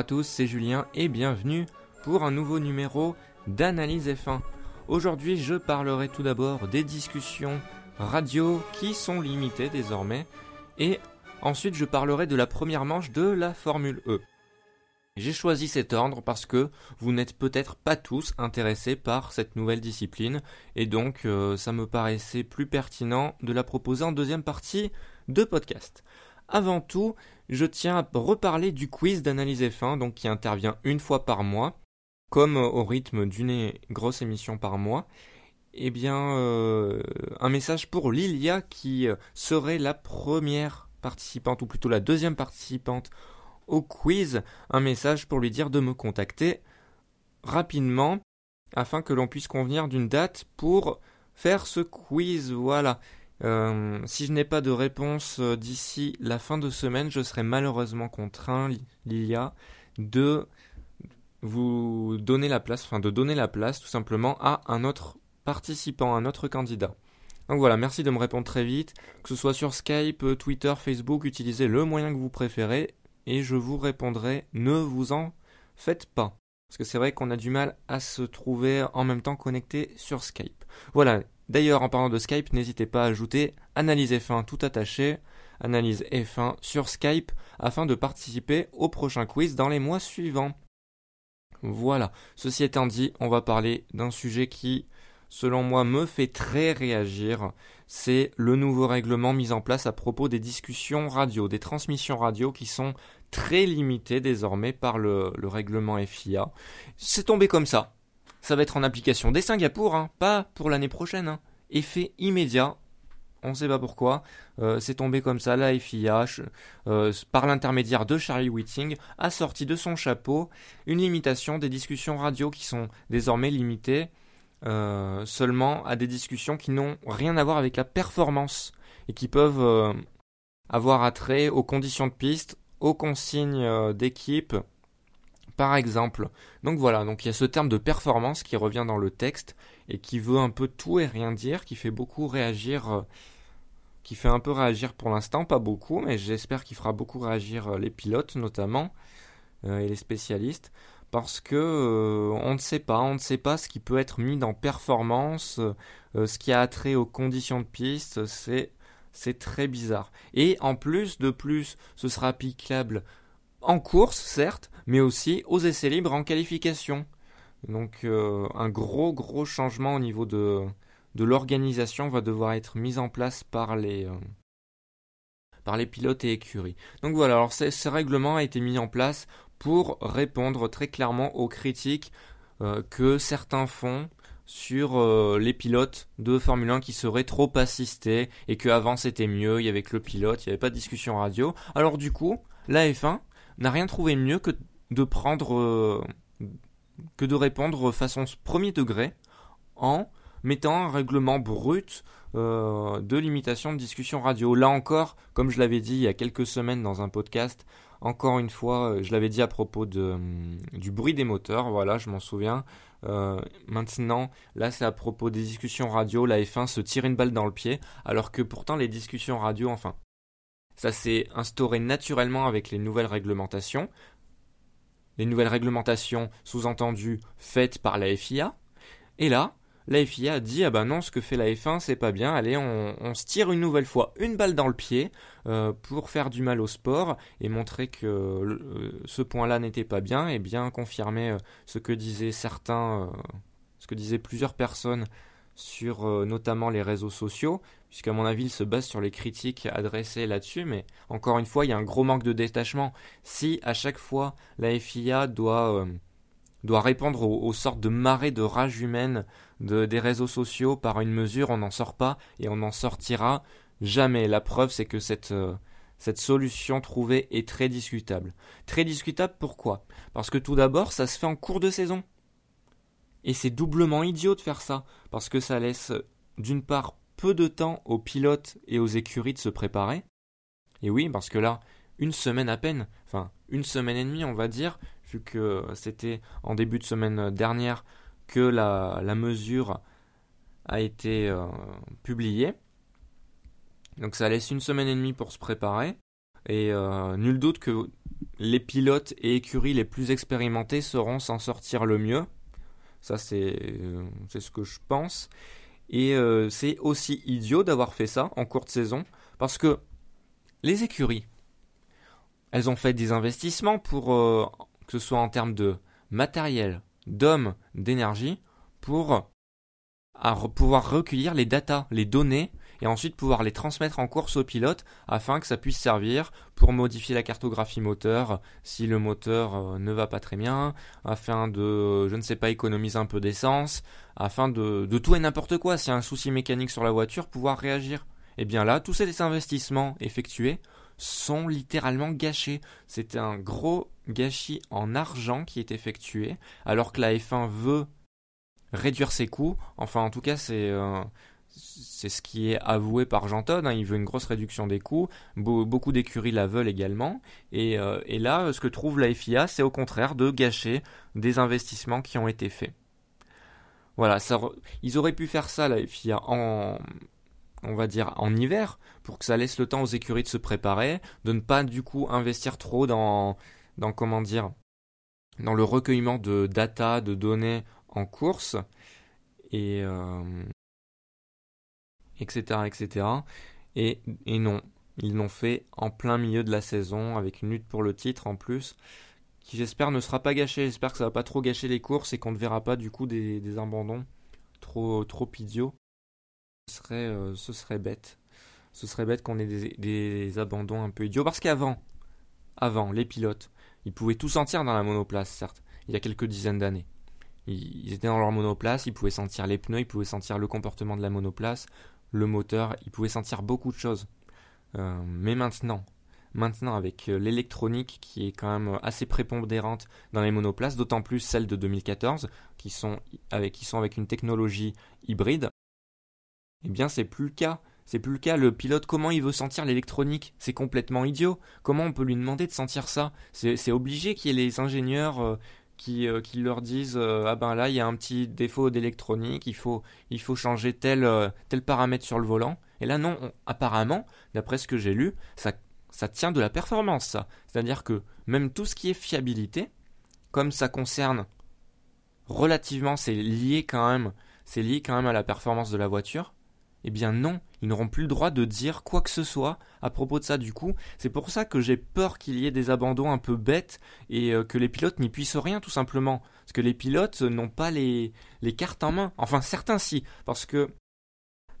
À tous, c'est Julien et bienvenue pour un nouveau numéro d'Analyse F1. Aujourd'hui, je parlerai tout d'abord des discussions radio qui sont limitées désormais et ensuite je parlerai de la première manche de la Formule E. J'ai choisi cet ordre parce que vous n'êtes peut-être pas tous intéressés par cette nouvelle discipline et donc euh, ça me paraissait plus pertinent de la proposer en deuxième partie de podcast. Avant tout, je tiens à reparler du quiz d'analyse F1 donc qui intervient une fois par mois comme au rythme d'une grosse émission par mois. Eh bien, euh, un message pour Lilia qui euh, serait la première participante ou plutôt la deuxième participante au quiz un message pour lui dire de me contacter rapidement afin que l'on puisse convenir d'une date pour faire ce quiz. Voilà. Euh, si je n'ai pas de réponse euh, d'ici la fin de semaine, je serai malheureusement contraint, Lilia, de vous donner la place, enfin de donner la place tout simplement à un autre participant, un autre candidat. Donc voilà, merci de me répondre très vite, que ce soit sur Skype, Twitter, Facebook, utilisez le moyen que vous préférez et je vous répondrai ne vous en faites pas. Parce que c'est vrai qu'on a du mal à se trouver en même temps connecté sur Skype. Voilà. D'ailleurs, en parlant de Skype, n'hésitez pas à ajouter Analyse F1 tout attaché, Analyse F1 sur Skype, afin de participer au prochain quiz dans les mois suivants. Voilà. Ceci étant dit, on va parler d'un sujet qui, selon moi, me fait très réagir c'est le nouveau règlement mis en place à propos des discussions radio, des transmissions radio qui sont très limitées désormais par le, règlement FIA. C'est tombé comme ça. Ça va être en application dès Singapour, hein, pas pour l'année prochaine. Hein. Effet immédiat. On ne sait pas pourquoi. Euh, c'est tombé comme ça. La FIA, euh, par l'intermédiaire de Charlie Whiting, a sorti de son chapeau une limitation des discussions radio qui sont désormais limitées euh, seulement à des discussions qui n'ont rien à voir avec la performance et qui peuvent euh, avoir attrait aux conditions de piste, aux consignes d'équipe, par exemple. Donc voilà, donc il y a ce terme de performance qui revient dans le texte et qui veut un peu tout et rien dire, qui fait beaucoup réagir, qui fait un peu réagir pour l'instant, pas beaucoup, mais j'espère qu'il fera beaucoup réagir les pilotes notamment et les spécialistes parce que euh, on ne sait pas, on ne sait pas ce qui peut être mis dans performance, euh, ce qui a trait aux conditions de piste, c'est c'est très bizarre. Et en plus de plus, ce sera applicable en course, certes, mais aussi aux essais libres en qualification. Donc euh, un gros gros changement au niveau de, de l'organisation va devoir être mis en place par les, par les pilotes et écuries. Donc voilà, alors ce règlement a été mis en place pour répondre très clairement aux critiques euh, que certains font sur euh, les pilotes de Formule 1 qui seraient trop assistés et qu'avant c'était mieux, il y avait que le pilote, il n'y avait pas de discussion radio. Alors du coup, la F1 n'a rien trouvé mieux que de prendre euh, que de répondre façon premier degré en mettant un règlement brut de limitation de discussion radio. Là encore, comme je l'avais dit il y a quelques semaines dans un podcast, encore une fois, euh, je l'avais dit à propos de, du bruit des moteurs, voilà, je m'en souviens. Euh, maintenant, là, c'est à propos des discussions radio. La F1 se tire une balle dans le pied, alors que pourtant les discussions radio, enfin, ça s'est instauré naturellement avec les nouvelles réglementations. Les nouvelles réglementations, sous-entendues, faites par la FIA. Et là, la FIA dit ah ben non ce que fait la F1 c'est pas bien allez on, se tire une nouvelle fois une balle dans le pied euh, pour faire du mal au sport et montrer que euh, ce point-là n'était pas bien et bien confirmer euh, ce que disaient certains ce que disaient plusieurs personnes sur notamment les réseaux sociaux puisqu'à mon avis il se base sur les critiques adressées là-dessus mais encore une fois il y a un gros manque de détachement si à chaque fois la FIA doit doit répondre aux, sortes de marées de rage humaine de, des réseaux sociaux par une mesure, on n'en sort pas et on n'en sortira jamais. La preuve, c'est que cette, euh, cette solution trouvée est très discutable. Très discutable pourquoi? Parce que tout d'abord, ça se fait en cours de saison. Et c'est doublement idiot de faire ça, parce que ça laisse d'une part peu de temps aux pilotes et aux écuries de se préparer. Et oui, parce que là, une semaine à peine, enfin une semaine et demie on va dire, vu que c'était en début de semaine dernière que la, mesure a été euh, publiée. Donc ça laisse une semaine et demie pour se préparer. Et euh, nul doute que les pilotes et écuries les plus expérimentés sauront s'en sortir le mieux. Ça, c'est ce que je pense. Et c'est aussi idiot d'avoir fait ça en courte saison, parce que les écuries, elles ont fait des investissements pour que ce soit en termes de matériel, d'hommes, d'énergie, pour pouvoir recueillir les datas, les données, et ensuite pouvoir les transmettre en course au pilote afin que ça puisse servir pour modifier la cartographie moteur si le moteur euh, ne va pas très bien, afin de, je ne sais pas, économiser un peu d'essence, afin de, de tout et n'importe quoi, s'il y a un souci mécanique sur la voiture, pouvoir réagir. Et bien là, tous ces investissements effectués sont littéralement gâchés. C'est un gros gâchis en argent qui est effectué, alors que la F1 veut réduire ses coûts. Enfin, en tout cas, c'est euh, c'est ce qui est avoué par Jean Todt. Hein. Il veut une grosse réduction des coûts. beaucoup d'écuries la veulent également. Euh, et, là, ce que trouve la FIA, c'est au contraire de gâcher des investissements qui ont été faits. Voilà, ils auraient pu faire ça, la FIA, en, on va dire, en hiver, pour que ça laisse le temps aux écuries de se préparer, de ne pas du coup investir trop dans, dans comment dire, dans le recueillement de data, de données en course, et euh, etc. Et, et non, ils l'ont fait en plein milieu de la saison, avec une lutte pour le titre en plus, qui j'espère ne sera pas gâchée. J'espère que ça va pas trop gâcher les courses et qu'on ne verra pas du coup des, des abandons trop, trop idiots ce serait, euh, ce serait bête. Ce serait bête qu'on ait des, abandons un peu idiots. Parce qu'avant, avant, les pilotes, ils pouvaient tout sentir dans la monoplace, certes, il y a quelques dizaines d'années. Ils, étaient dans leur monoplace, ils pouvaient sentir les pneus, ils pouvaient sentir le comportement de la monoplace, le moteur, ils pouvaient sentir beaucoup de choses. Euh, mais maintenant, maintenant avec euh, l'électronique qui est quand même assez prépondérante dans les monoplaces, d'autant plus celle de 2014, qui sont avec, qui sont avec une technologie hybride, eh bien, c'est plus le cas. C'est plus le cas. Le pilote, comment il veut sentir l'électronique? C'est complètement idiot. Comment on peut lui demander de sentir ça? C'est obligé qu'il y ait les ingénieurs euh, qui, euh, qui, leur disent euh, ah ben là il y a un petit défaut d'électronique, il faut il faut changer tel tel paramètre sur le volant. Et là non, apparemment, d'après ce que j'ai lu, ça ça tient de la performance ça. C'est-à-dire que même tout ce qui est fiabilité, comme ça concerne relativement, c'est lié quand même, c'est lié quand même à la performance de la voiture eh bien non, ils n'auront plus le droit de dire quoi que ce soit à propos de ça du coup. C'est pour ça que j'ai peur qu'il y ait des abandons un peu bêtes et euh, que les pilotes n'y puissent rien tout simplement. Parce que les pilotes n'ont pas les, cartes en main. Enfin certains si, parce que,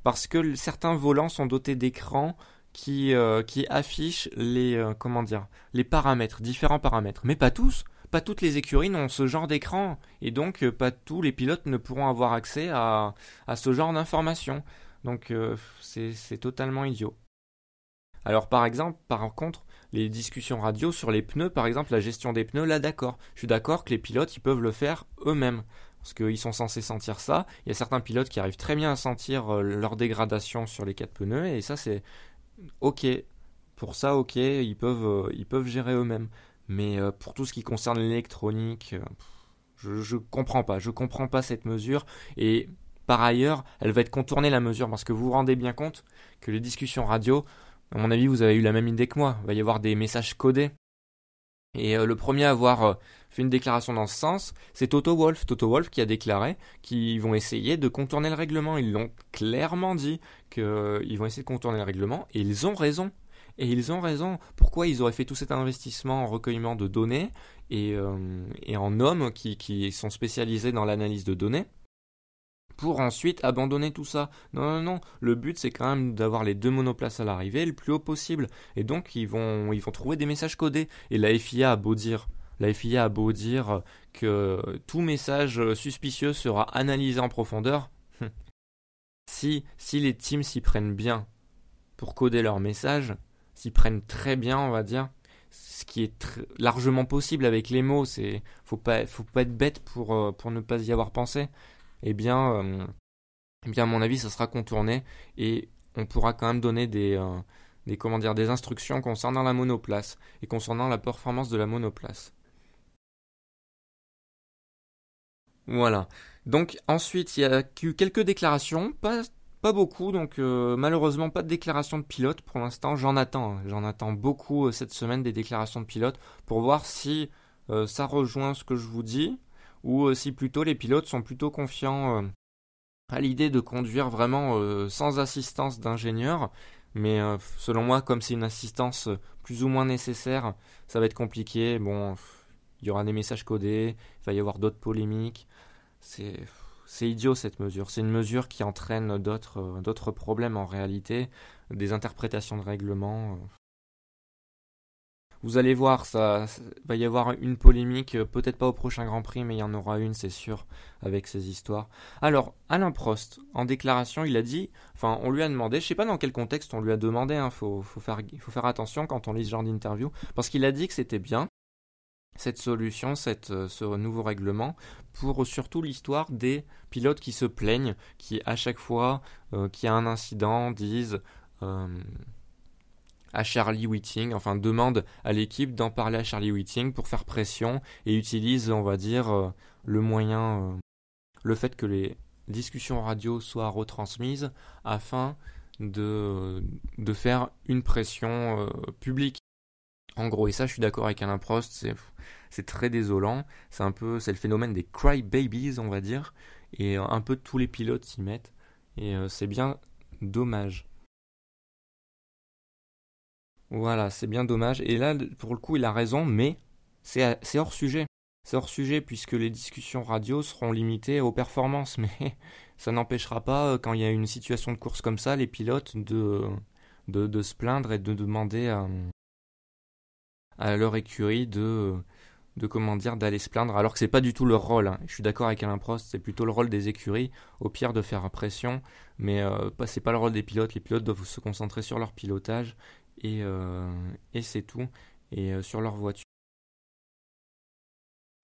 parce que certains volants sont dotés d'écrans qui, euh, qui affichent les, euh, comment dire, les paramètres, différents paramètres. Mais pas tous. Pas toutes les écuries n'ont ce genre d'écran et donc pas tous les pilotes ne pourront avoir accès à ce genre d'informations. Donc euh, c'est totalement idiot. Alors par exemple, par contre, les discussions radio sur les pneus, par exemple la gestion des pneus, là d'accord. Je suis d'accord que les pilotes, ils peuvent le faire eux-mêmes. Parce qu'ils sont censés sentir ça. Il y a certains pilotes qui arrivent très bien à sentir euh, leur dégradation sur les quatre pneus. Et ça c'est ok. Pour ça, ok, ils peuvent, euh, ils peuvent gérer eux-mêmes. Mais pour tout ce qui concerne l'électronique, je, je comprends pas. Je comprends pas cette mesure. Et par ailleurs, elle va être contournée la mesure parce que vous vous rendez bien compte que les discussions radio, à mon avis, vous avez eu la même idée que moi. Il va y avoir des messages codés. Et euh, le premier à avoir euh, fait une déclaration dans ce sens, c'est Toto Wolf. Toto Wolf qui a déclaré qu'ils vont essayer de contourner le règlement. Ils l'ont clairement dit qu'ils euh, vont essayer de contourner le règlement et ils ont raison. Et ils ont raison. Pourquoi ils auraient fait tout cet investissement en recueillement de données et, en hommes qui sont spécialisés dans l'analyse de données? Pour ensuite abandonner tout ça. Non, non, non. Le but, c'est quand même d'avoir les deux monoplaces à l'arrivée le plus haut possible. Et donc, ils vont, ils vont trouver des messages codés. Et la FIA a beau dire, la FIA a beau dire que tout message suspicieux sera analysé en profondeur. si, si les teams s'y prennent bien pour coder leurs messages, s'y prennent très bien, on va dire, ce qui est largement possible avec les mots, c'est faut pas faut pas être bête pour euh, pour ne pas y avoir pensé eh bien, euh, eh bien à mon avis, ça sera contourné et on pourra quand même donner des, euh, des, comment dire, des instructions concernant la monoplace et concernant la performance de la monoplace. Voilà. Donc ensuite, il y a eu quelques déclarations, pas, beaucoup, donc euh, malheureusement pas de déclaration de pilote pour l'instant. J'en attends, hein. j'en attends beaucoup cette semaine des déclarations de pilote pour voir si ça rejoint ce que je vous dis ou si plutôt les pilotes sont plutôt confiants à l'idée de conduire vraiment sans assistance d'ingénieur. Mais selon moi, comme c'est une assistance plus ou moins nécessaire, ça va être compliqué. Bon, il y aura des messages codés, il va y avoir d'autres polémiques. C'est idiot cette mesure. C'est une mesure qui entraîne d'autres, euh, d'autres problèmes en réalité, des interprétations de règlement. Vous allez voir, ça, va y avoir une polémique, euh, peut-être pas au prochain Grand Prix, mais il y en aura une, c'est sûr, avec ces histoires. Alors, Alain Prost, en déclaration, il a dit, enfin, on lui a demandé, je sais pas dans quel contexte on lui a demandé, il hein, faut, faire, attention quand on lit ce genre d'interview, parce qu'il a dit que c'était bien, cette solution, euh, ce nouveau règlement, pour surtout l'histoire des pilotes qui se plaignent, qui à chaque fois euh, qu'il y a un incident disent euh, à Charlie Whiting, enfin demandent à l'équipe d'en parler à Charlie Whiting pour faire pression et utilisent, on va dire, le moyen, le fait que les discussions radio soient retransmises afin de, de faire une pression publique. En gros, et ça, je suis d'accord avec Alain Prost, c'est très désolant. C'est un peu, c'est le phénomène des cry babies, on va dire, et euh, un peu tous les pilotes s'y mettent, et euh, c'est bien dommage. Voilà, c'est bien dommage. Et là, pour le coup, il a raison, mais c'est hors sujet. C'est hors sujet puisque les discussions radio seront limitées aux performances, mais ça n'empêchera pas, euh, quand il y a une situation de course comme ça, les pilotes de, se plaindre et de demander à, leur écurie de, de comment dire, d'aller se plaindre, alors que c'est pas du tout leur rôle. Hein. Je suis d'accord avec Alain Prost, c'est plutôt le rôle des écuries, au pire de faire pression, mais euh, c'est pas le rôle des pilotes. Les pilotes doivent se concentrer sur leur pilotage et, euh, et c'est tout, et euh, sur leur voiture.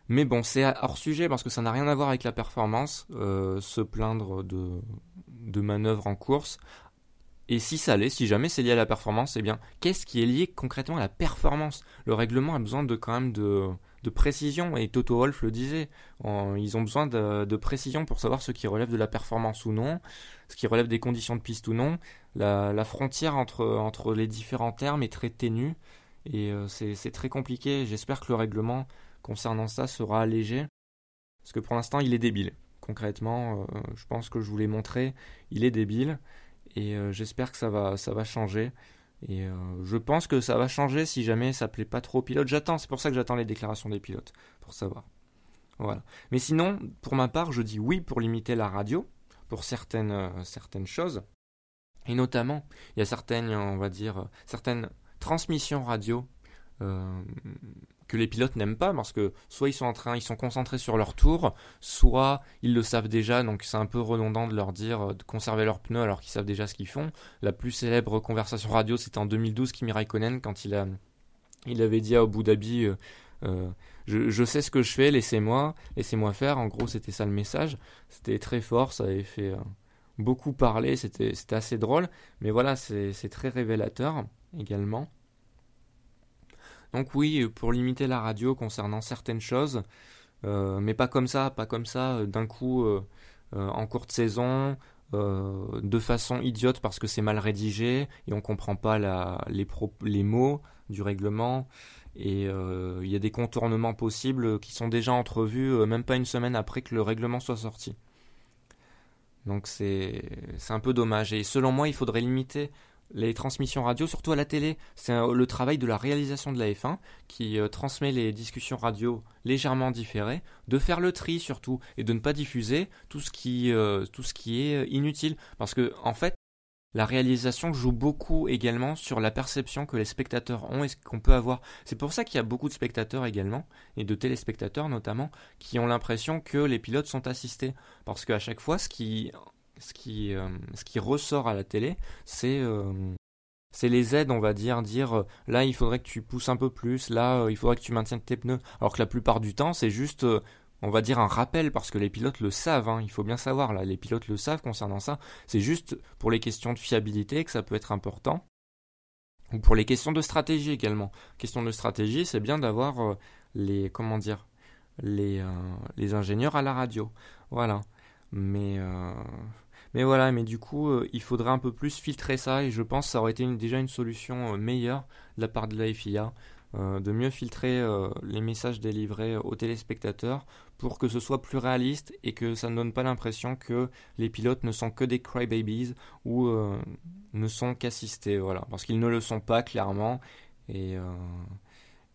Mais bon, c'est hors sujet parce que ça n'a rien à voir avec la performance, euh, se plaindre de, de manœuvres en course. Et si ça l'est, si jamais c'est lié à la performance, eh bien, qu'est-ce qui est lié concrètement à la performance? Le règlement a besoin de quand même de, de précision, et Toto Wolff le disait, ils ont besoin de, précision pour savoir ce qui relève de la performance ou non, ce qui relève des conditions de piste ou non. La, frontière entre, les différents termes est très ténue, et euh, c'est très compliqué. J'espère que le règlement concernant ça sera allégé, parce que pour l'instant il est débile. Concrètement, euh, je pense que je vous l'ai montré, il est débile et euh, j'espère que ça va changer. Et euh, je pense que ça va changer si jamais ça plaît pas trop aux pilotes. J'attends, c'est pour ça que j'attends les déclarations des pilotes, pour savoir. Voilà. Mais sinon, pour ma part, je dis oui pour limiter la radio, pour certaines, euh, certaines choses. Et notamment, il y a certaines, on va dire, certaines transmissions radio que les pilotes n'aiment pas parce que soit ils sont en train, ils sont concentrés sur leur tour, soit ils le savent déjà, donc c'est un peu redondant de leur dire euh, de conserver leurs pneus alors qu'ils savent déjà ce qu'ils font. La plus célèbre conversation radio, c'était en 2012 Kimi Raikkonen quand il a, il avait dit à Abu Dhabi, euh, euh, je, sais ce que je fais, laissez-moi, laissez-moi faire. En gros, c'était ça le message. C'était très fort, ça avait fait beaucoup parler, c'était assez drôle, mais voilà, c'est très révélateur également. Donc oui, pour limiter la radio concernant certaines choses, euh, mais pas comme ça, pas comme ça, euh, d'un coup, euh, en courte saison, de façon idiote parce que c'est mal rédigé et on comprend pas les, mots du règlement et il y a des contournements possibles qui sont déjà entrevus même pas une semaine après que le règlement soit sorti. Donc c'est un peu dommage et selon moi il faudrait limiter les transmissions radio, surtout à la télé. C'est le travail de la réalisation de la F1 qui euh, transmet les discussions radio légèrement différées, de faire le tri surtout et de ne pas diffuser tout ce qui, euh, tout ce qui est euh, inutile. Parce que en fait, la réalisation joue beaucoup également sur la perception que les spectateurs ont et ce qu'on peut avoir. C'est pour ça qu'il y a beaucoup de spectateurs également, et de téléspectateurs notamment, qui ont l'impression que les pilotes sont assistés. Parce qu'à chaque fois, ce qui ce qui, euh, ce qui ressort à la télé, c'est euh, les aides, on va dire, dire euh, là il faudrait que tu pousses un peu plus, là il faudrait que tu maintiennes tes pneus. Alors que la plupart du temps, c'est juste, on va dire, un rappel parce que les pilotes le savent. Hein, il faut bien savoir là, les pilotes le savent concernant ça. C'est juste pour les questions de fiabilité que ça peut être important. Ou pour les questions de stratégie également. Question de stratégie, c'est bien d'avoir les comment dire les, les ingénieurs à la radio. Voilà. Mais Mais voilà, mais du coup, euh, il faudrait un peu plus filtrer ça et je pense que ça aurait été déjà une solution euh, meilleure de la part de la FIA. de mieux filtrer les messages délivrés aux téléspectateurs pour que ce soit plus réaliste et que ça ne donne pas l'impression que les pilotes ne sont que des crybabies ou ne sont qu'assistés, voilà, parce qu'ils ne le sont pas clairement et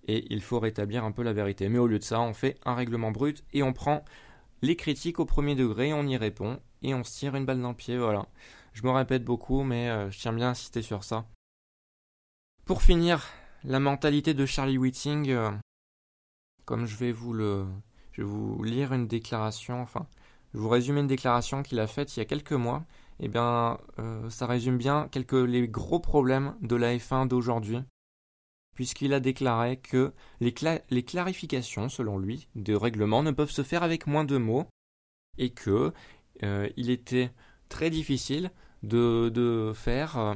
il faut rétablir un peu la vérité. Mais au lieu de ça, on fait un règlement brut et on prend les critiques au premier degré, on y répond et on se tire une balle dans le pied, voilà. Je me répète beaucoup, mais euh, je tiens bien à insister sur ça. Pour finir, la mentalité de Charlie Whiting, euh, comme je vais vous le, je vais vous lire une déclaration, enfin, je vous résumer une déclaration qu'il a faite il y a quelques mois. Eh bien, euh, ça résume bien quelques les gros problèmes de la F1 d'aujourd'hui puisqu'il a déclaré que les, clarifications, selon lui, de règlements ne peuvent se faire avec moins de mots et que euh, il était très difficile de, faire euh,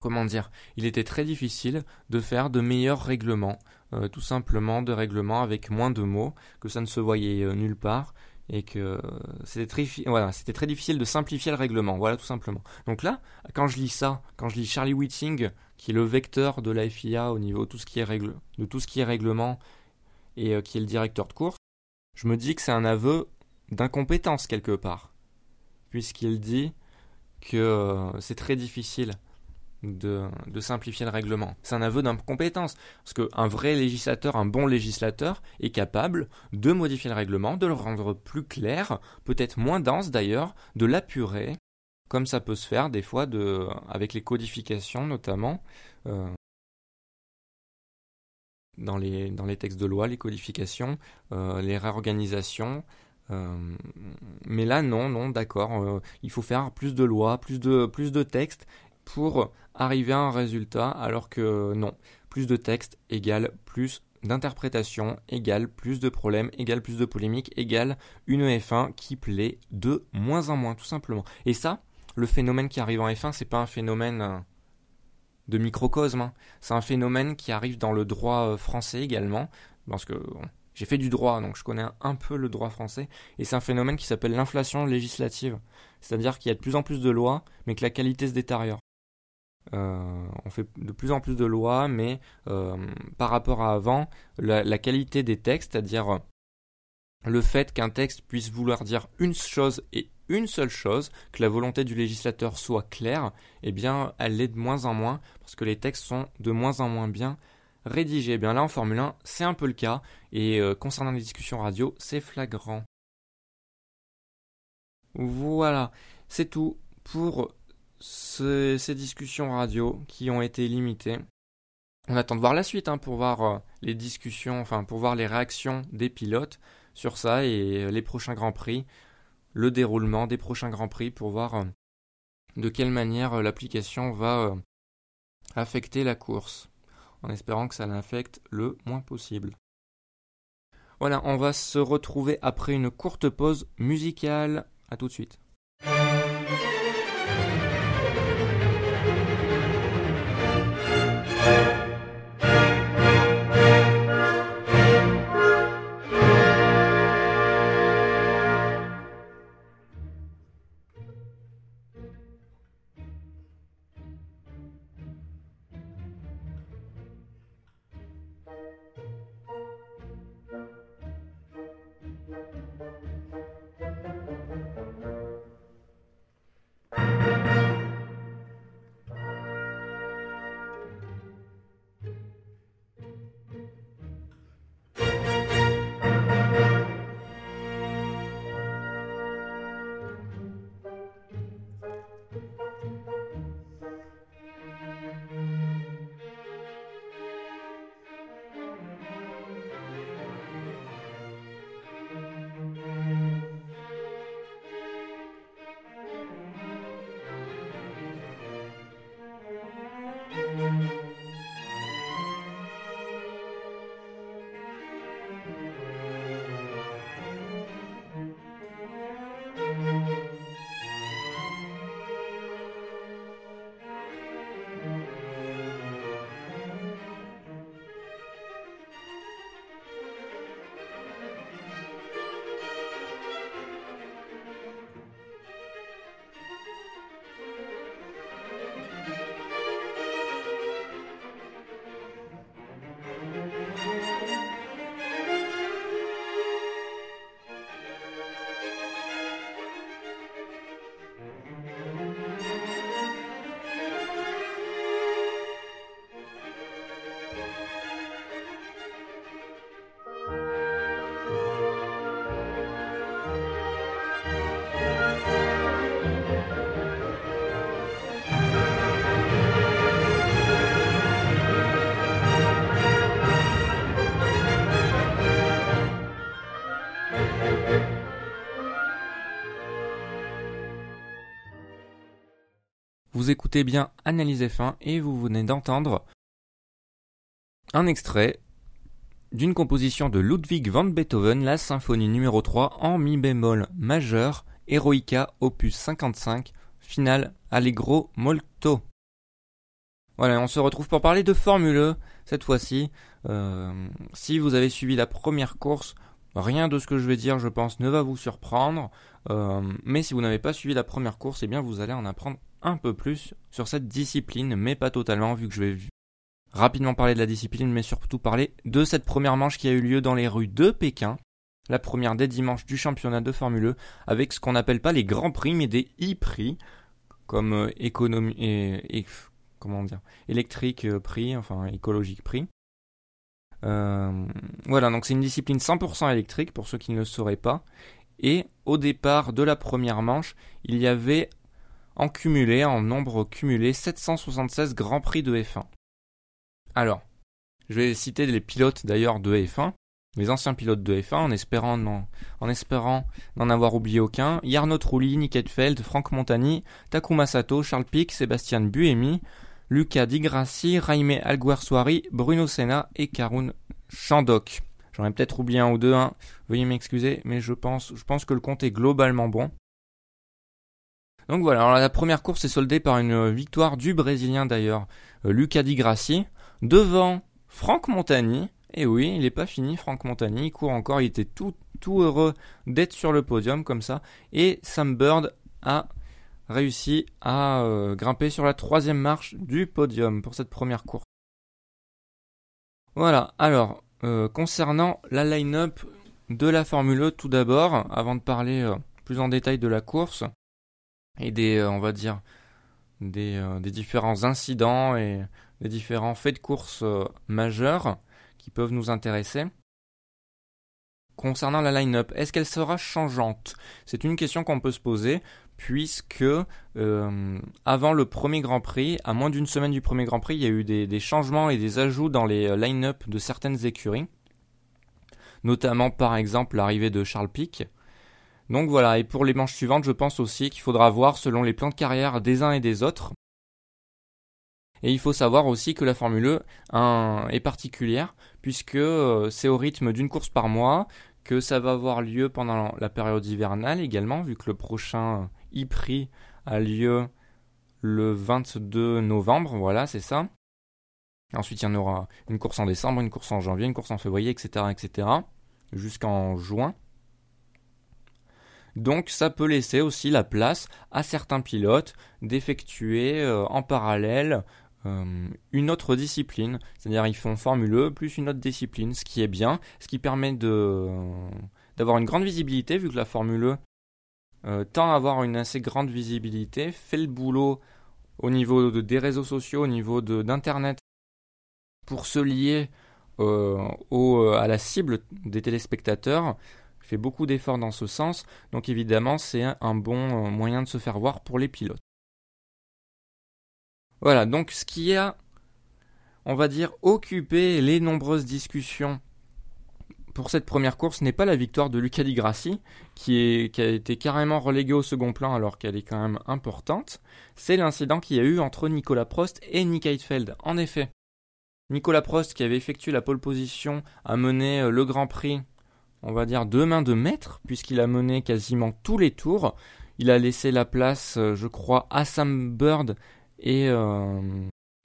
comment dire il était très difficile de faire de meilleurs règlements euh, tout simplement de règlements avec moins de mots que ça ne se voyait nulle part et que c'était très, voilà, c'était très difficile de simplifier le règlement, voilà tout simplement. Donc là, quand je lis ça, quand je lis Charlie Whiting, qui est le vecteur de la FIA au niveau de tout ce qui est, règle, de tout ce qui est règlement et euh, qui est le directeur de course, je me dis que c'est un aveu d'incompétence quelque part, puisqu'il dit que euh, c'est très difficile de, simplifier le règlement. C'est un aveu d'incompétence. Parce qu'un vrai législateur, un bon législateur, est capable de modifier le règlement, de le rendre plus clair, peut-être moins dense d'ailleurs, de l'apurer, comme ça peut se faire des fois avec les codifications notamment. Euh, dans les, textes de loi, les codifications, euh, les réorganisations, euh, mais là, non, non, d'accord. il faut faire plus de lois, plus de textes, pour arriver à un résultat, alors que non, plus de texte égale plus d'interprétation, égale plus de problèmes, égale plus de polémiques, égale une F1 qui plaît de moins en moins, tout simplement. Et ça, le phénomène qui arrive en F1, c'est pas un phénomène euh, de microcosme, hein. c'est un phénomène qui arrive dans le droit euh, français également, parce que j'ai fait du droit, donc je connais un peu le droit français, et c'est un phénomène qui s'appelle l'inflation législative, c'est-à-dire qu'il y a de plus en plus de lois, mais que la qualité se détériore. Euh, on fait de plus en plus de lois, mais euh, par rapport à avant, la, qualité des textes, c'est-à-dire euh, le fait qu'un texte puisse vouloir dire une chose et une seule chose, que la volonté du législateur soit claire, eh bien, elle l'est de moins en moins, parce que les textes sont de moins en moins bien rédigés. Eh bien là, en Formule 1, c'est un peu le cas, et concernant les discussions radio, c'est flagrant. Voilà, c'est tout pour ces discussions radio qui ont été limitées. On attend de voir la suite hein, pour voir euh, les discussions, enfin pour voir les réactions des pilotes sur ça et euh, les prochains grands prix, le déroulement des prochains grands prix pour voir euh, de quelle manière l'application va affecter la course, en espérant que ça l'affecte le moins possible. Voilà, on va se retrouver après une courte pause musicale. A tout de suite. Vous écoutez bien Analyse F1 et vous venez d'entendre un extrait d'une composition de Ludwig van Beethoven, la symphonie numéro 3 en mi bémol majeur, Eroica opus 55, finale Allegro molto. Voilà, on se retrouve pour parler de Formule cette fois-ci. Euh, si vous avez suivi la première course, rien de ce que je vais dire, je pense, ne va vous surprendre. Euh, mais si vous n'avez pas suivi la première course, eh bien vous allez en apprendre un peu plus sur cette discipline, mais pas totalement, vu que je vais rapidement parler de la discipline, mais surtout parler de cette première manche qui a eu lieu dans les rues de Pékin, la première des dimanches du championnat de Formule E, avec ce qu'on n'appelle pas les grands prix, mais des e-prix, comme euh, économie et, comment dire, électrique euh, prix, enfin écologique prix. Euh, voilà, donc c'est une discipline 100% électrique pour ceux qui ne le sauraient pas. Et au départ de la première manche, il y avait en cumulé, en nombre cumulé, 776 Grands Prix de F1. Alors, je vais citer les pilotes d'ailleurs de F1, les anciens pilotes de F1, en espérant n'en, avoir oublié aucun. Yarno Trulli, Nick Heidfeld, Franck Montani, Takuma Sato, Charles Pic, Sébastien Buemi, Luca Di Grassi, Jaime Alguersuari, Bruno Senna et Karun Chandok. J'en ai peut-être oublié un ou deux, hein. veuillez m'excuser, mais je pense, que le compte est globalement bon. Donc voilà, la première course est soldée par une victoire du Brésilien d'ailleurs, euh, Luca Di Grassi, devant Franck Montani. Et oui, il n'est pas fini, Franck Montani, il court encore, il était tout heureux d'être sur le podium comme ça. Et Sam Bird a réussi à euh, grimper sur la troisième marche du podium pour cette première course. Voilà, alors, euh, concernant la line-up de la Formule E tout d'abord, avant de parler plus en détail de la course, et des, euh, on va dire, des, euh, différents incidents et des différents faits de course euh, majeurs qui peuvent nous intéresser. Concernant la line-up, est-ce qu'elle sera changeante? C'est une question qu'on peut se poser puisque avant le premier Grand Prix, à moins d'une semaine du premier Grand Prix, il y a eu des, des changements et des ajouts dans les line-up de certaines écuries, notamment par exemple l'arrivée de Charles Pic, donc voilà, et pour les manches suivantes, je pense aussi qu'il faudra voir selon les plans de carrière des uns et des autres. Et il faut savoir aussi que la Formule E est particulière, puisque euh, c'est au rythme d'une course par mois, que ça va avoir lieu pendant la période hivernale également, vu que le prochain e-prix a lieu le 22 novembre, voilà, c'est ça. Ensuite, il y en aura une course en décembre, une course en janvier, une course en février, etc., etc., jusqu'en juin. Donc ça peut laisser aussi la place à certains pilotes d'effectuer euh, en parallèle une autre discipline. C'est-à-dire ils font Formule E plus une autre discipline, ce qui est bien, ce qui permet d'avoir une grande visibilité vu que la Formule E euh, tend à avoir une assez grande visibilité, fait le boulot au niveau des réseaux sociaux, au niveau d'Internet pour se lier à la cible des téléspectateurs fait beaucoup d'efforts dans ce sens, donc évidemment c'est un bon euh, moyen de se faire voir pour les pilotes. Voilà, donc ce qui a, on va dire, occupé les nombreuses discussions pour cette première course n'est pas la victoire de Luca Di Grassi, qui, a été carrément reléguée au second plan alors qu'elle est quand même importante, c'est l'incident qu'il y a eu entre Nicolas Prost et Nick Heidfeld. En effet, Nicolas Prost, qui avait effectué la pole position, a mené euh, le Grand Prix on va dire, deux mains de maître, puisqu'il a mené quasiment tous les tours. Il a laissé la place, euh, je crois, à Sam Bird et euh,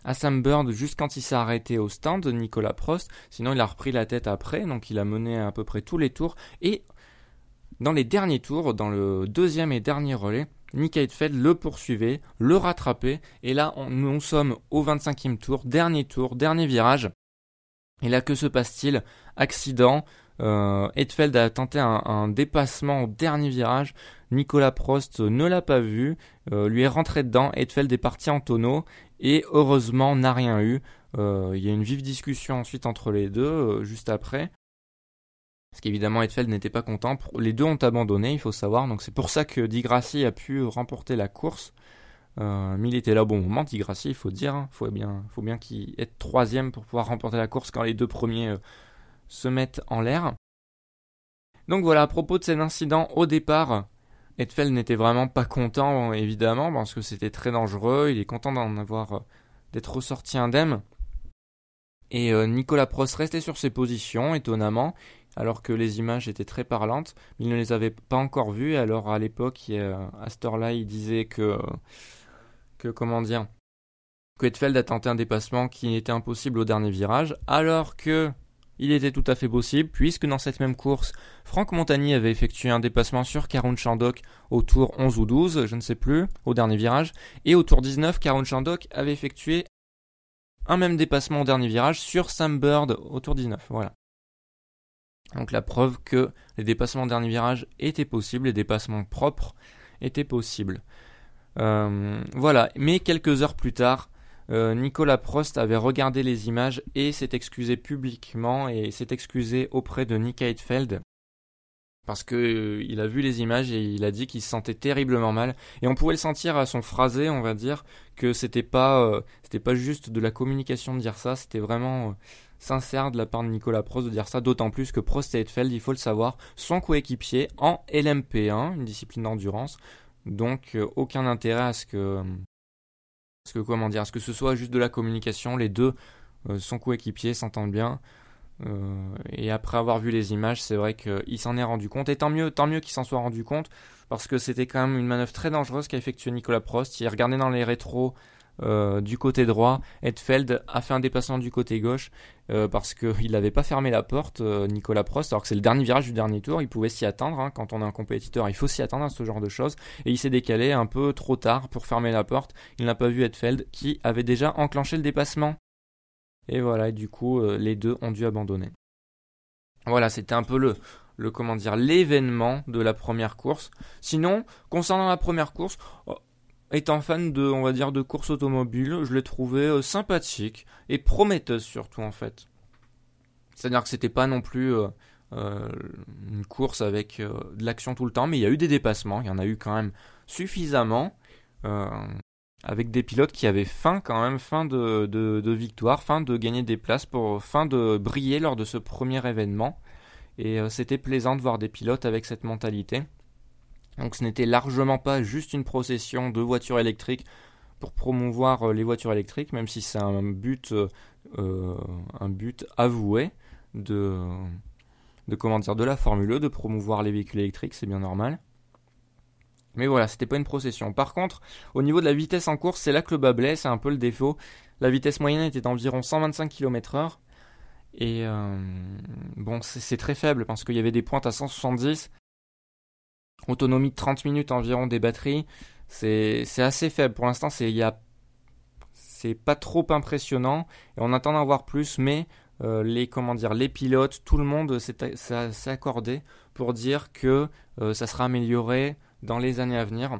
à Sam Bird juste quand il s'est arrêté au stand, Nicolas Prost. Sinon, il a repris la tête après, donc il a mené à peu près tous les tours. Et dans les derniers tours, dans le deuxième et dernier relais, Nick Heidfeld le poursuivait, le rattrapait, et là, nous sommes au 25e tour, dernier tour, dernier virage. Et là, que se passe-t-il? Accident, euh, a tenté un, dépassement au dernier virage. Nicolas Prost ne l'a pas vu, euh, lui est rentré dedans. Edfeld est parti en tonneau et heureusement n'a rien eu. Euh, il y a une vive discussion ensuite entre les deux, euh, juste après. Parce qu'évidemment, Edfeld n'était pas content. Les deux ont abandonné, il faut savoir. Donc c'est pour ça que Di Grassi a pu remporter la course. mais il était là au bon moment, Di Grassi, il faut dire. Il hein. faut bien, qu'il être troisième pour pouvoir remporter la course quand les deux premiers se mettent en l'air. Donc voilà, à propos de cet incident, au départ, Edfeld n'était vraiment pas content, évidemment, parce que c'était très dangereux. Il est content d'en avoir, euh, d'être ressorti indemne. Et euh, Nicolas Prost restait sur ses positions, étonnamment, alors que les images étaient très parlantes. Il ne les avait pas encore vues, alors à l'époque, à cette heure-là, il disait que, que, comment dire, que Hetfeld a tenté un dépassement qui était impossible au dernier virage, alors que il était tout à fait possible, puisque dans cette même course, Franck Montagny avait effectué un dépassement sur Karun Chandok au tour 11 ou 12, je ne sais plus, au dernier virage, et au tour 19, Karun Chandok avait effectué un même dépassement au dernier virage sur Sam Bird au tour 19. Voilà. Donc la preuve que les dépassements au dernier virage étaient possibles, les dépassements propres étaient possibles. Euh, voilà, mais quelques heures plus tard, euh, Nicolas Prost avait regardé les images et s'est excusé publiquement et s'est excusé auprès de Nick Heidfeld parce que euh, il a vu les images et il a dit qu'il se sentait terriblement mal. Et on pouvait le sentir à son phrasé on va dire que c'était pas euh, c'était pas juste de la communication de dire ça c'était vraiment sincère de la part de Nicolas Prost de dire ça d'autant plus que Prost et Hetfeld il faut le savoir sont coéquipiers en LMP1 une discipline d'endurance. Donc aucun intérêt à ce que ce que comment dire à ce que ce soit juste de la communication les deux sont coéquipiers s'entendent bien euh, et après avoir vu les images, c'est vrai qu'il s'en est rendu compte. Et tant mieux, tant mieux qu'il s'en soit rendu compte, parce que c'était quand même une manœuvre très dangereuse qu'a effectué Nicolas Prost. Il regardait dans les rétros euh, du côté droit. Edfeld a fait un dépassement du côté gauche euh, parce qu'il n'avait pas fermé la porte, Nicolas Prost, alors que c'est le dernier virage du dernier tour. Il pouvait s'y attendre. Hein. Quand on est un compétiteur, il faut s'y attendre à ce genre de choses. Et il s'est décalé un peu trop tard pour fermer la porte. Il n'a pas vu Edfeld qui avait déjà enclenché le dépassement. Et voilà, du coup, euh, les deux ont dû abandonner. Voilà, c'était un peu le, le comment dire, l'événement de la première course. Sinon, concernant la première course, oh, étant fan de, on va dire, de course automobile, je l'ai trouvé euh, sympathique et prometteuse surtout en fait. C'est-à-dire que c'était pas non plus euh, une course avec de l'action tout le temps, mais il y a eu des dépassements, il y en a eu quand même suffisamment avec des pilotes qui avaient faim quand même, faim de, victoire, faim de gagner des places, pour, fin de briller lors de ce premier événement. Et euh, c'était plaisant de voir des pilotes avec cette mentalité. Donc ce n'était largement pas juste une procession de voitures électriques pour promouvoir euh, les voitures électriques, même si c'est un but, euh, un but avoué de, de comment dire de la Formule E, de promouvoir les véhicules électriques, c'est bien normal. Mais voilà, c'était pas une procession. Par contre, au niveau de la vitesse en course, c'est là que le bas c'est un peu le défaut. La vitesse moyenne était d'environ 125 km/h. Et euh, bon, c'est très faible parce qu'il y avait des pointes à 170. Autonomie de 30 minutes environ des batteries. C'est assez faible. Pour l'instant, c'est pas trop impressionnant. Et on attend d'en voir plus, mais euh, les, comment les pilotes, tout le monde s'est accordé pour dire que euh, ça sera amélioré dans les années à venir.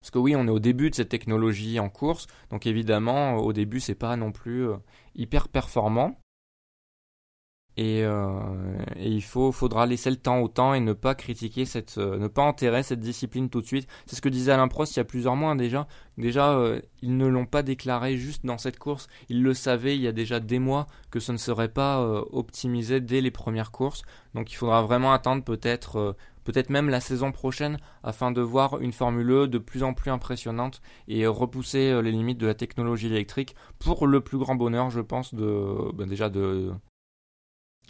Parce que oui, on est au début de cette technologie en course, donc évidemment, au début, c'est pas non plus euh, hyper performant. Et, euh, il faut, faudra laisser le temps au temps et ne pas critiquer cette, euh, ne pas enterrer cette discipline tout de suite. C'est ce que disait Alain Prost il y a plusieurs mois déjà. Déjà, ils ne l'ont pas déclaré juste dans cette course. Ils le savaient il y a déjà des mois que ce ne serait pas optimisé dès les premières courses. Donc il faudra vraiment attendre peut-être peut-être même la saison prochaine, afin de voir une Formule E de plus en plus impressionnante et repousser euh, les limites de la technologie électrique pour le plus grand bonheur, je pense, de ben déjà de,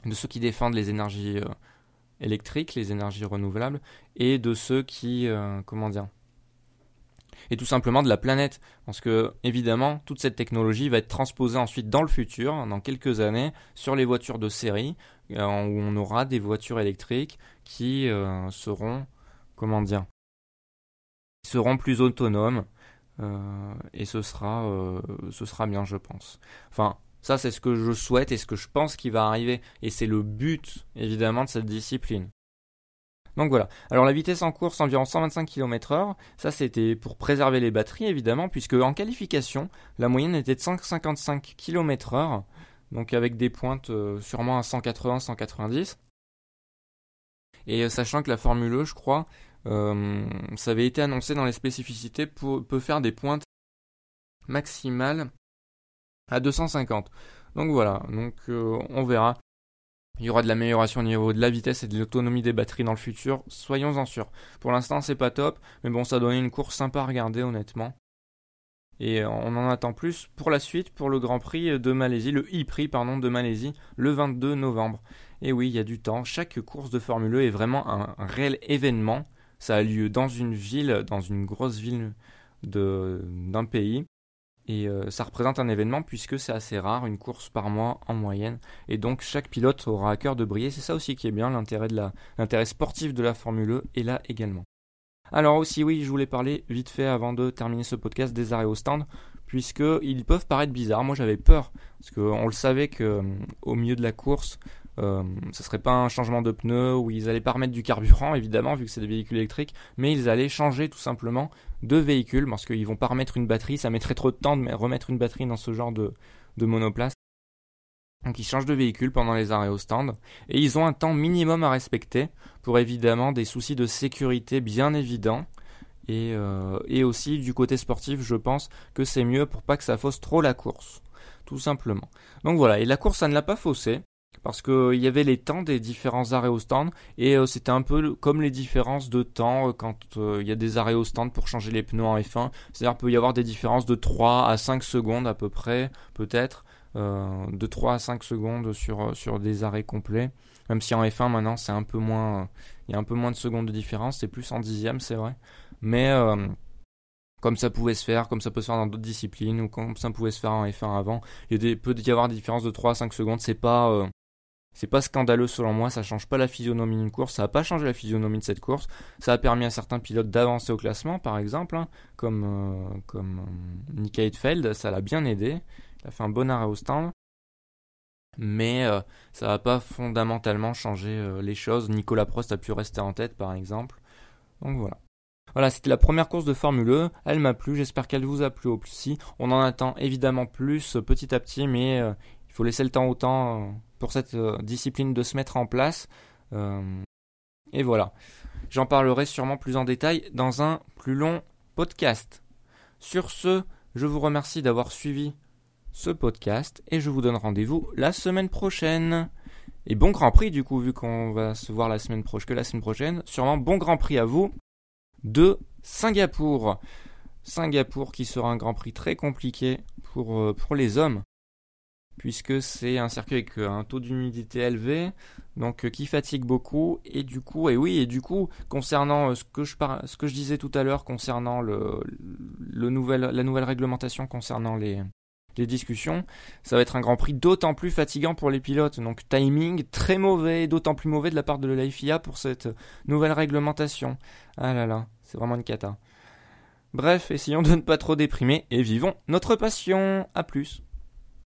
de ceux qui défendent les énergies euh, électriques, les énergies renouvelables, et de ceux qui, euh, comment dire, et tout simplement de la planète. Parce que, évidemment, toute cette technologie va être transposée ensuite dans le futur, dans quelques années, sur les voitures de série, où on aura des voitures électriques qui euh, seront, comment dire, seront plus autonomes. Euh, et ce sera, euh, ce sera bien, je pense. Enfin, ça, c'est ce que je souhaite et ce que je pense qui va arriver. Et c'est le but, évidemment, de cette discipline. Donc voilà. Alors la vitesse en course environ 125 km/h, ça c'était pour préserver les batteries évidemment, puisque en qualification, la moyenne était de 155 km/h, donc avec des pointes sûrement à 180-190. Et euh, sachant que la Formule E, je crois, euh, ça avait été annoncé dans les spécificités, peut faire des pointes maximales à 250. Donc voilà, donc euh, on verra. il y aura de l'amélioration au niveau de la vitesse et de l'autonomie des batteries dans le futur, soyons-en sûrs. Pour l'instant, c'est pas top, mais bon, ça donne une course sympa à regarder, honnêtement. Et on en attend plus pour la suite, pour le Grand Prix de Malaisie, le e-prix pardon de Malaisie, le 22 novembre. Et oui, il y a du temps. Chaque course de Formule E est vraiment un, réel événement. Ça a lieu dans une ville, dans une grosse ville d'un pays. Et euh, ça représente un événement puisque c'est assez rare, une course par mois en moyenne. Et donc chaque pilote aura à cœur de briller. C'est ça aussi qui est bien, l'intérêt, sportif de la Formule E est là également. Alors aussi oui, je voulais parler vite fait avant de terminer ce podcast des arrêts au stand, puisqu'ils peuvent paraître bizarres. Moi j'avais peur, parce qu'on le savait qu'au euh, milieu de la course, euh, ce serait pas un changement de pneus où ils allaient pas remettre du carburant évidemment vu que c'est des véhicules électriques, mais ils allaient changer tout simplement de véhicule parce qu'ils vont pas remettre une batterie, ça mettrait trop de temps de remettre une batterie dans ce genre de, monoplace. Donc ils changent de véhicule pendant les arrêts au stand et ils ont un temps minimum à respecter pour évidemment des soucis de sécurité bien évidents. Et, euh, et aussi du côté sportif, je pense que c'est mieux pour pas que ça fausse trop la course, tout simplement. Donc voilà, et la course ça ne l'a pas faussé parce qu'il y avait les temps des différents arrêts au stand et euh, c'était un peu comme les différences de temps euh, quand euh, il y a des arrêts au stand pour changer les pneus en F1. C'est-à-dire qu'il peut y avoir des différences de 3 à 5 secondes à peu près, peut-être, de 3 à 5 secondes sur, sur des arrêts complets. Même si en F1 maintenant c'est un peu moins, il y a un peu moins de secondes de différence, c'est plus en dixième, c'est vrai. Mais comme ça pouvait se faire, comme ça peut se faire dans d'autres disciplines, ou comme ça pouvait se faire en F1 avant. Il peut y avoir des différences de 3 à 5 secondes, c'est pas, c'est pas scandaleux selon moi, ça change pas la physionomie d'une course, ça n'a pas changé la physionomie de cette course. Ça a permis à certains pilotes d'avancer au classement, par exemple, hein, comme, euh, comme euh, Nick Heidfeld, ça l'a bien aidé. Il a fait un bon arrêt au stand. Mais euh, ça n'a pas fondamentalement changé les choses. Nicolas Prost a pu rester en tête, par exemple. Donc voilà. Voilà, c'était la première course de Formule E. Elle m'a plu, j'espère qu'elle vous a plu aussi. On en attend évidemment plus petit à petit, mais il faut laisser le temps au temps pour cette euh, discipline de se mettre en place. Euh, et voilà. J'en parlerai sûrement plus en détail dans un plus long podcast. Sur ce, je vous remercie d'avoir suivi ce podcast et je vous donne rendez-vous la semaine prochaine. Et bon Grand Prix du coup, vu qu'on va se voir la semaine prochaine, que la semaine prochaine. Sûrement bon Grand Prix à vous de Singapour. Singapour qui sera un Grand Prix très compliqué pour, euh, pour les hommes puisque c'est un circuit avec euh, un taux d'humidité élevé, donc euh, qui fatigue beaucoup. Et du coup, et oui, et du coup, concernant euh, ce que je, disais tout à l'heure concernant le, la nouvelle réglementation concernant les, les discussions, ça va être un Grand Prix d'autant plus fatigant pour les pilotes. Donc timing très mauvais, d'autant plus mauvais de la part de la FIA pour cette nouvelle réglementation. Ah là là, c'est vraiment une cata. Bref, essayons de ne pas trop déprimer et vivons notre passion. À plus.